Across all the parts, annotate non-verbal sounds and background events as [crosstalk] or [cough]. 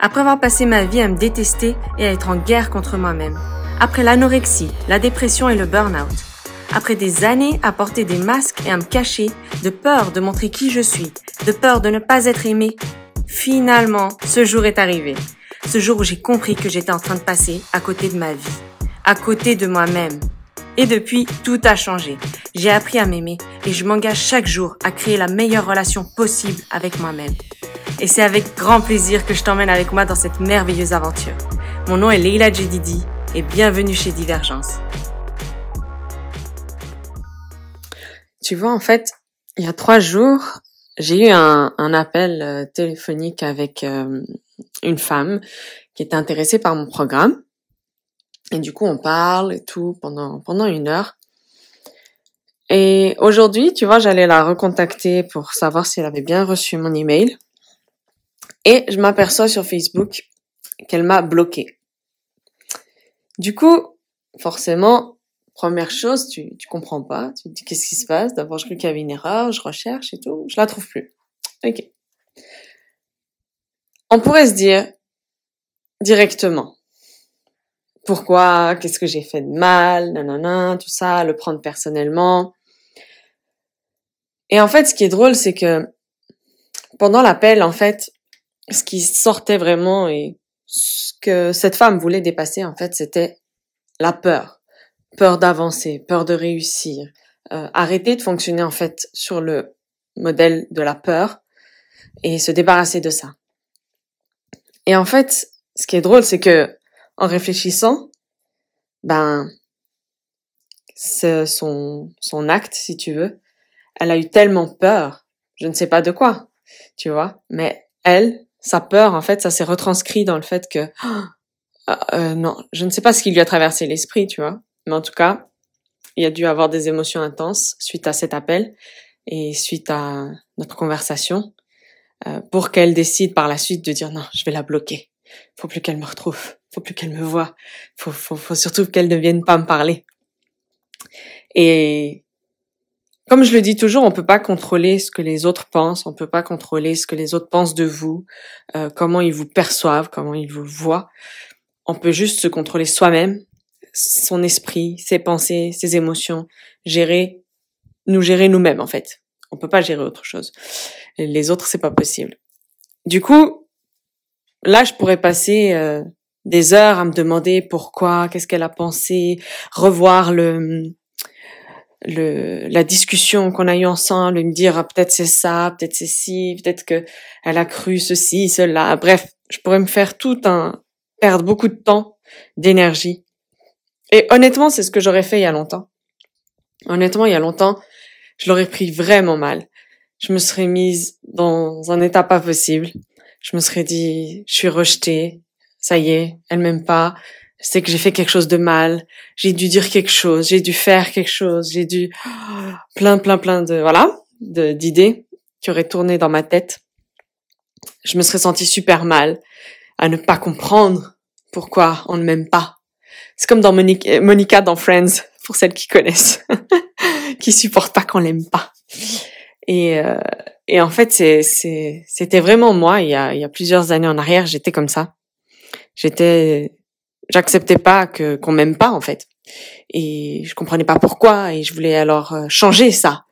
Après avoir passé ma vie à me détester et à être en guerre contre moi-même. Après l'anorexie, la dépression et le burn-out. Après des années à porter des masques et à me cacher, de peur de montrer qui je suis, de peur de ne pas être aimé, finalement, ce jour est arrivé. Ce jour où j'ai compris que j'étais en train de passer à côté de ma vie, à côté de moi-même. Et depuis, tout a changé. J'ai appris à m'aimer et je m'engage chaque jour à créer la meilleure relation possible avec moi-même. Et c'est avec grand plaisir que je t'emmène avec moi dans cette merveilleuse aventure. Mon nom est Leila Jedidi et bienvenue chez Divergence. Tu vois, en fait, il y a trois jours, j'ai eu un, appel euh, téléphonique avec euh, une femme qui était intéressée par mon programme. Et du coup, on parle et tout pendant, pendant une heure. Et aujourd'hui, tu vois, j'allais la recontacter pour savoir si elle avait bien reçu mon email. Et je m'aperçois sur Facebook qu'elle m'a bloqué. Du coup, forcément, première chose, tu, tu comprends pas. Tu te dis qu'est-ce qui se passe? D'abord, je crois qu'il y avait une erreur, je recherche et tout. Je la trouve plus. Ok. On pourrait se dire directement. Pourquoi? Qu'est-ce que j'ai fait de mal? Nanana, tout ça, le prendre personnellement. Et en fait, ce qui est drôle, c'est que pendant l'appel, en fait, ce qui sortait vraiment et ce que cette femme voulait dépasser, en fait, c'était la peur. Peur d'avancer, peur de réussir. Euh, arrêter de fonctionner, en fait, sur le modèle de la peur et se débarrasser de ça. Et en fait, ce qui est drôle, c'est que en réfléchissant, ben, son, son acte, si tu veux, elle a eu tellement peur, je ne sais pas de quoi, tu vois, mais elle, sa peur, en fait, ça s'est retranscrit dans le fait que, euh, [gasps] euh, non, je ne sais pas ce qui lui a traversé l'esprit, tu vois, mais en tout cas, il a dû avoir des émotions intenses suite à cet appel et suite à notre conversation euh, pour qu'elle décide par la suite de dire non, je vais la bloquer. Faut plus qu'elle me retrouve, faut plus qu'elle me voie, faut, faut, faut surtout qu'elle ne vienne pas me parler. Et comme je le dis toujours, on peut pas contrôler ce que les autres pensent, on peut pas contrôler ce que les autres pensent de vous, euh, comment ils vous perçoivent, comment ils vous voient. On peut juste se contrôler soi-même, son esprit, ses pensées, ses émotions, gérer, nous gérer nous-mêmes en fait. On peut pas gérer autre chose. Les autres, c'est pas possible. Du coup, là, je pourrais passer euh, des heures à me demander pourquoi, qu'est-ce qu'elle a pensé, revoir le le, la discussion qu'on a eue ensemble et me dire ah, peut-être c'est ça, peut-être c'est ci, peut-être que elle a cru ceci, cela. Bref, je pourrais me faire tout un perdre beaucoup de temps, d'énergie. Et honnêtement, c'est ce que j'aurais fait il y a longtemps. Honnêtement, il y a longtemps, je l'aurais pris vraiment mal. Je me serais mise dans un état pas possible. Je me serais dit, je suis rejetée. Ça y est, elle m'aime pas c'est que j'ai fait quelque chose de mal, j'ai dû dire quelque chose, j'ai dû faire quelque chose, j'ai dû [gasps] plein plein plein de voilà, d'idées qui auraient tourné dans ma tête. Je me serais sentie super mal à ne pas comprendre pourquoi on ne m'aime pas. C'est comme dans Monica, Monica dans Friends pour celles qui connaissent, [laughs] qui supportent pas qu'on l'aime pas. Et euh, et en fait c'est c'était vraiment moi il y a il y a plusieurs années en arrière j'étais comme ça. J'étais j'acceptais pas que qu'on m'aime pas en fait. Et je comprenais pas pourquoi et je voulais alors euh, changer ça.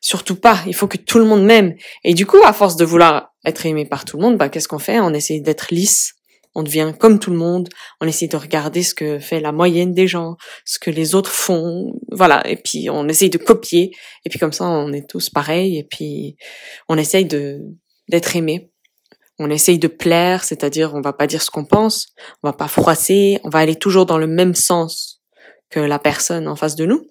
Surtout pas il faut que tout le monde m'aime. Et du coup à force de vouloir être aimé par tout le monde bah qu'est-ce qu'on fait? On essaie d'être lisse. On devient comme tout le monde. On essaie de regarder ce que fait la moyenne des gens ce que les autres font. Voilà. Et puis on essaye de copier. Et puis comme ça on est tous pareils. Et puis on essaye de d'être aimé on essaye de plaire, c'est-à-dire on va pas dire ce qu'on pense, on va pas froisser, on va aller toujours dans le même sens que la personne en face de nous.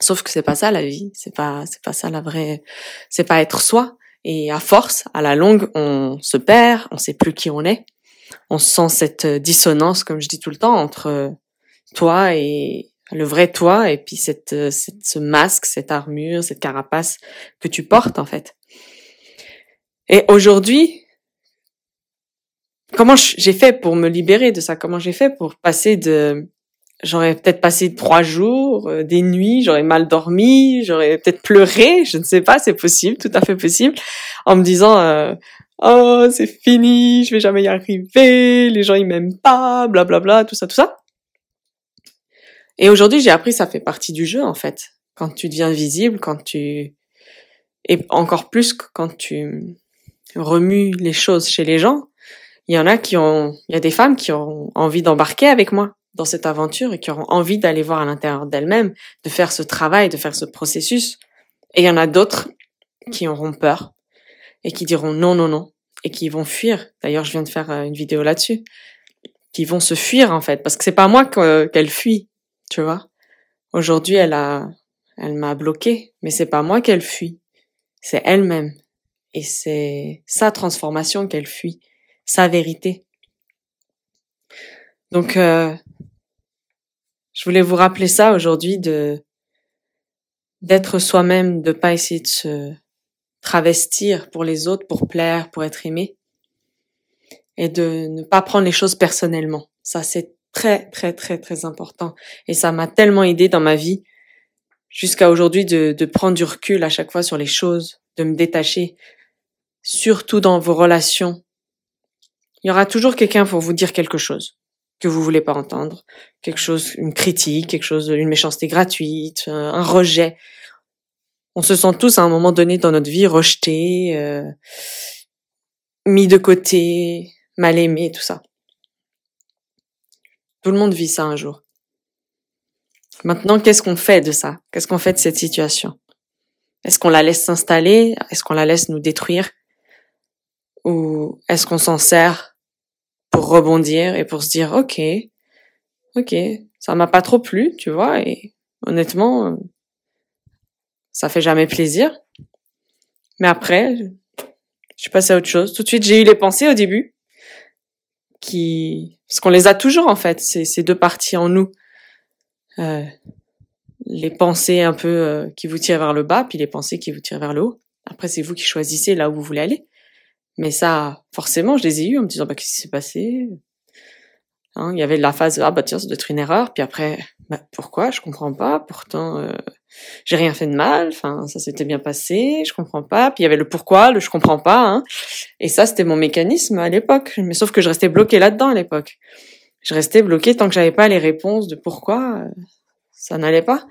Sauf que c'est pas ça la vie, c'est pas c'est pas ça la vraie, c'est pas être soi. Et à force, à la longue, on se perd, on sait plus qui on est. On sent cette dissonance, comme je dis tout le temps, entre toi et le vrai toi, et puis cette, cette ce masque, cette armure, cette carapace que tu portes en fait. Et aujourd'hui, comment j'ai fait pour me libérer de ça? Comment j'ai fait pour passer de J'aurais peut-être passé trois jours, euh, des nuits, j'aurais mal dormi, j'aurais peut-être pleuré, je ne sais pas, c'est possible, tout à fait possible, en me disant euh, oh c'est fini, je vais jamais y arriver, les gens ils m'aiment pas, blablabla, bla, bla, tout ça, tout ça. Et aujourd'hui j'ai appris ça fait partie du jeu en fait. Quand tu deviens visible, quand tu et encore plus quand tu remues les choses chez les gens, il y en a qui ont, il y a des femmes qui ont envie d'embarquer avec moi dans cette aventure et qui auront envie d'aller voir à l'intérieur d'elles-mêmes, de faire ce travail, de faire ce processus. Et il y en a d'autres qui auront peur et qui diront non, non, non, et qui vont fuir. D'ailleurs, je viens de faire euh, une vidéo là-dessus. Qui vont se fuir, en fait, parce que c'est pas moi qu'elle fuit, tu vois. Aujourd'hui, elle a, elle m'a bloqué, mais c'est pas moi qu'elle fuit. C'est elle-même. Et c'est sa transformation qu'elle fuit, sa vérité. Donc, euh, je voulais vous rappeler ça aujourd'hui de d'être soi-même, de pas essayer de se travestir pour les autres, pour plaire, pour être aimé, et de ne pas prendre les choses personnellement. Ça, c'est très, très, très, très important. Et ça m'a tellement aidé dans ma vie jusqu'à aujourd'hui de, de prendre du recul à chaque fois sur les choses, de me détacher, surtout dans vos relations. Il y aura toujours quelqu'un pour vous dire quelque chose que vous voulez pas entendre, quelque chose, une critique, quelque chose, une méchanceté gratuite, un rejet. On se sent tous à un moment donné dans notre vie rejetés, euh, mis de côté, mal aimés, tout ça. Tout le monde vit ça un jour. Maintenant, qu'est-ce qu'on fait de ça? Qu'est-ce qu'on fait de cette situation? Est-ce qu'on la laisse s'installer? Est-ce qu'on la laisse nous détruire? Ou est-ce qu'on s'en sert pour rebondir et pour se dire ok, ok, ça m'a pas trop plu, tu vois, et honnêtement, ça fait jamais plaisir. Mais après, je suis passée à autre chose. Tout de suite, j'ai eu les pensées au début, qui, parce qu'on les a toujours en fait, ces, ces deux parties en nous. Euh, les pensées un peu euh, qui vous tirent vers le bas, puis les pensées qui vous tirent vers le haut. Après, c'est vous qui choisissez là où vous voulez aller. Mais ça, forcément, je les ai eus en me disant, bah, qu'est-ce qui s'est passé? Hein, Il y avait la phase, ah bah tiens, ça doit être une erreur. Puis après, bah, pourquoi? Je comprends pas. Pourtant, euh, j'ai rien fait de mal. Enfin, ça s'était bien passé. Je comprends pas. Puis il y avait le pourquoi, le je comprends pas. Hein. Et ça, c'était mon mécanisme à l'époque. Mais sauf que je restais bloquée là-dedans à l'époque. Je restais bloquée tant que j'avais pas les réponses de pourquoi. Euh, ça n'allait pas.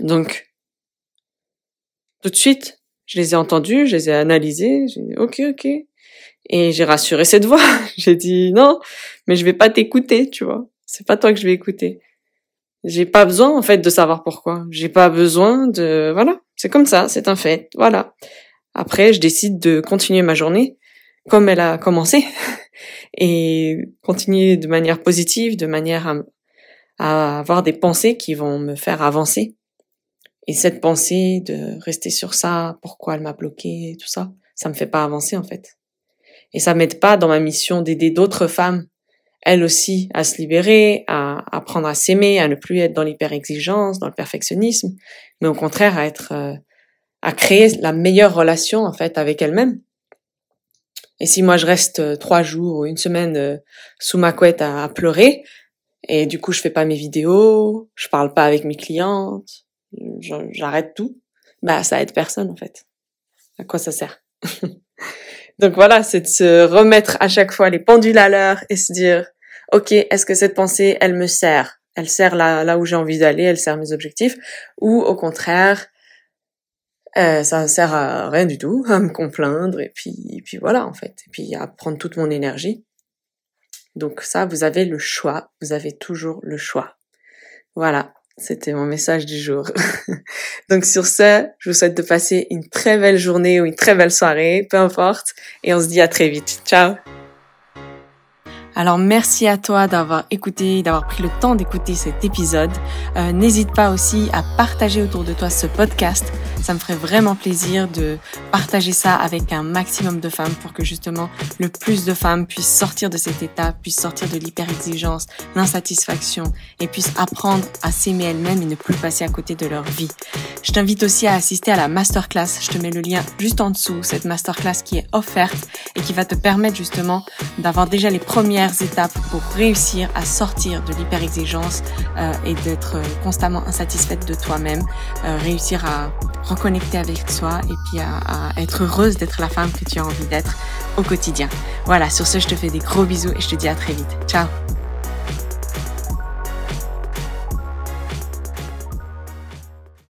Donc, tout de suite, je les ai entendus, je les ai analysés, j'ai dit ok, ok. Et j'ai rassuré cette voix. [laughs] j'ai dit non, mais je vais pas t'écouter, tu vois. C'est pas toi que je vais écouter. J'ai pas besoin, en fait, de savoir pourquoi. J'ai pas besoin de, voilà. C'est comme ça, c'est un fait. Voilà. Après, je décide de continuer ma journée comme elle a commencé [laughs] et continuer de manière positive, de manière à, à avoir des pensées qui vont me faire avancer et cette pensée de rester sur ça, pourquoi elle m'a bloqué, tout ça, ça me fait pas avancer en fait. Et ça m'aide pas dans ma mission d'aider d'autres femmes, elles aussi, à se libérer, à apprendre à s'aimer, à ne plus être dans l'hyper-exigence, dans le perfectionnisme, mais au contraire à être, euh, à créer la meilleure relation en fait avec elles-mêmes. Et si moi je reste euh, trois jours ou une semaine euh, sous ma couette à, à pleurer, et du coup je fais pas mes vidéos, je parle pas avec mes clientes, j'arrête tout, bah ça aide personne en fait. À quoi ça sert? [laughs] Donc voilà, c'est de se remettre à chaque fois les pendules à l'heure et se dire, ok, est-ce que cette pensée, elle me sert? Elle sert là, là où j'ai envie d'aller, elle sert mes objectifs, ou au contraire, euh, ça sert à rien du tout, à me complaindre et puis, et puis voilà en fait, et puis à prendre toute mon énergie. Donc ça, vous avez le choix, vous avez toujours le choix. Voilà. C'était mon message du jour. [laughs] Donc sur ce, je vous souhaite de passer une très belle journée ou une très belle soirée, peu importe, et on se dit à très vite. Ciao alors merci à toi d'avoir écouté, d'avoir pris le temps d'écouter cet épisode. Euh, n'hésite pas aussi à partager autour de toi ce podcast. Ça me ferait vraiment plaisir de partager ça avec un maximum de femmes pour que justement le plus de femmes puissent sortir de cet état, puissent sortir de l'hyper-exigence, l'insatisfaction et puissent apprendre à s'aimer elles-mêmes et ne plus passer à côté de leur vie. Je t'invite aussi à assister à la masterclass. Je te mets le lien juste en dessous, cette masterclass qui est offerte et qui va te permettre justement d'avoir déjà les premières premières étapes pour réussir à sortir de l'hyper-exigence euh, et d'être constamment insatisfaite de toi-même, euh, réussir à reconnecter avec soi et puis à être heureuse d'être la femme que tu as envie d'être au quotidien. Voilà, sur ce, je te fais des gros bisous et je te dis à très vite. Ciao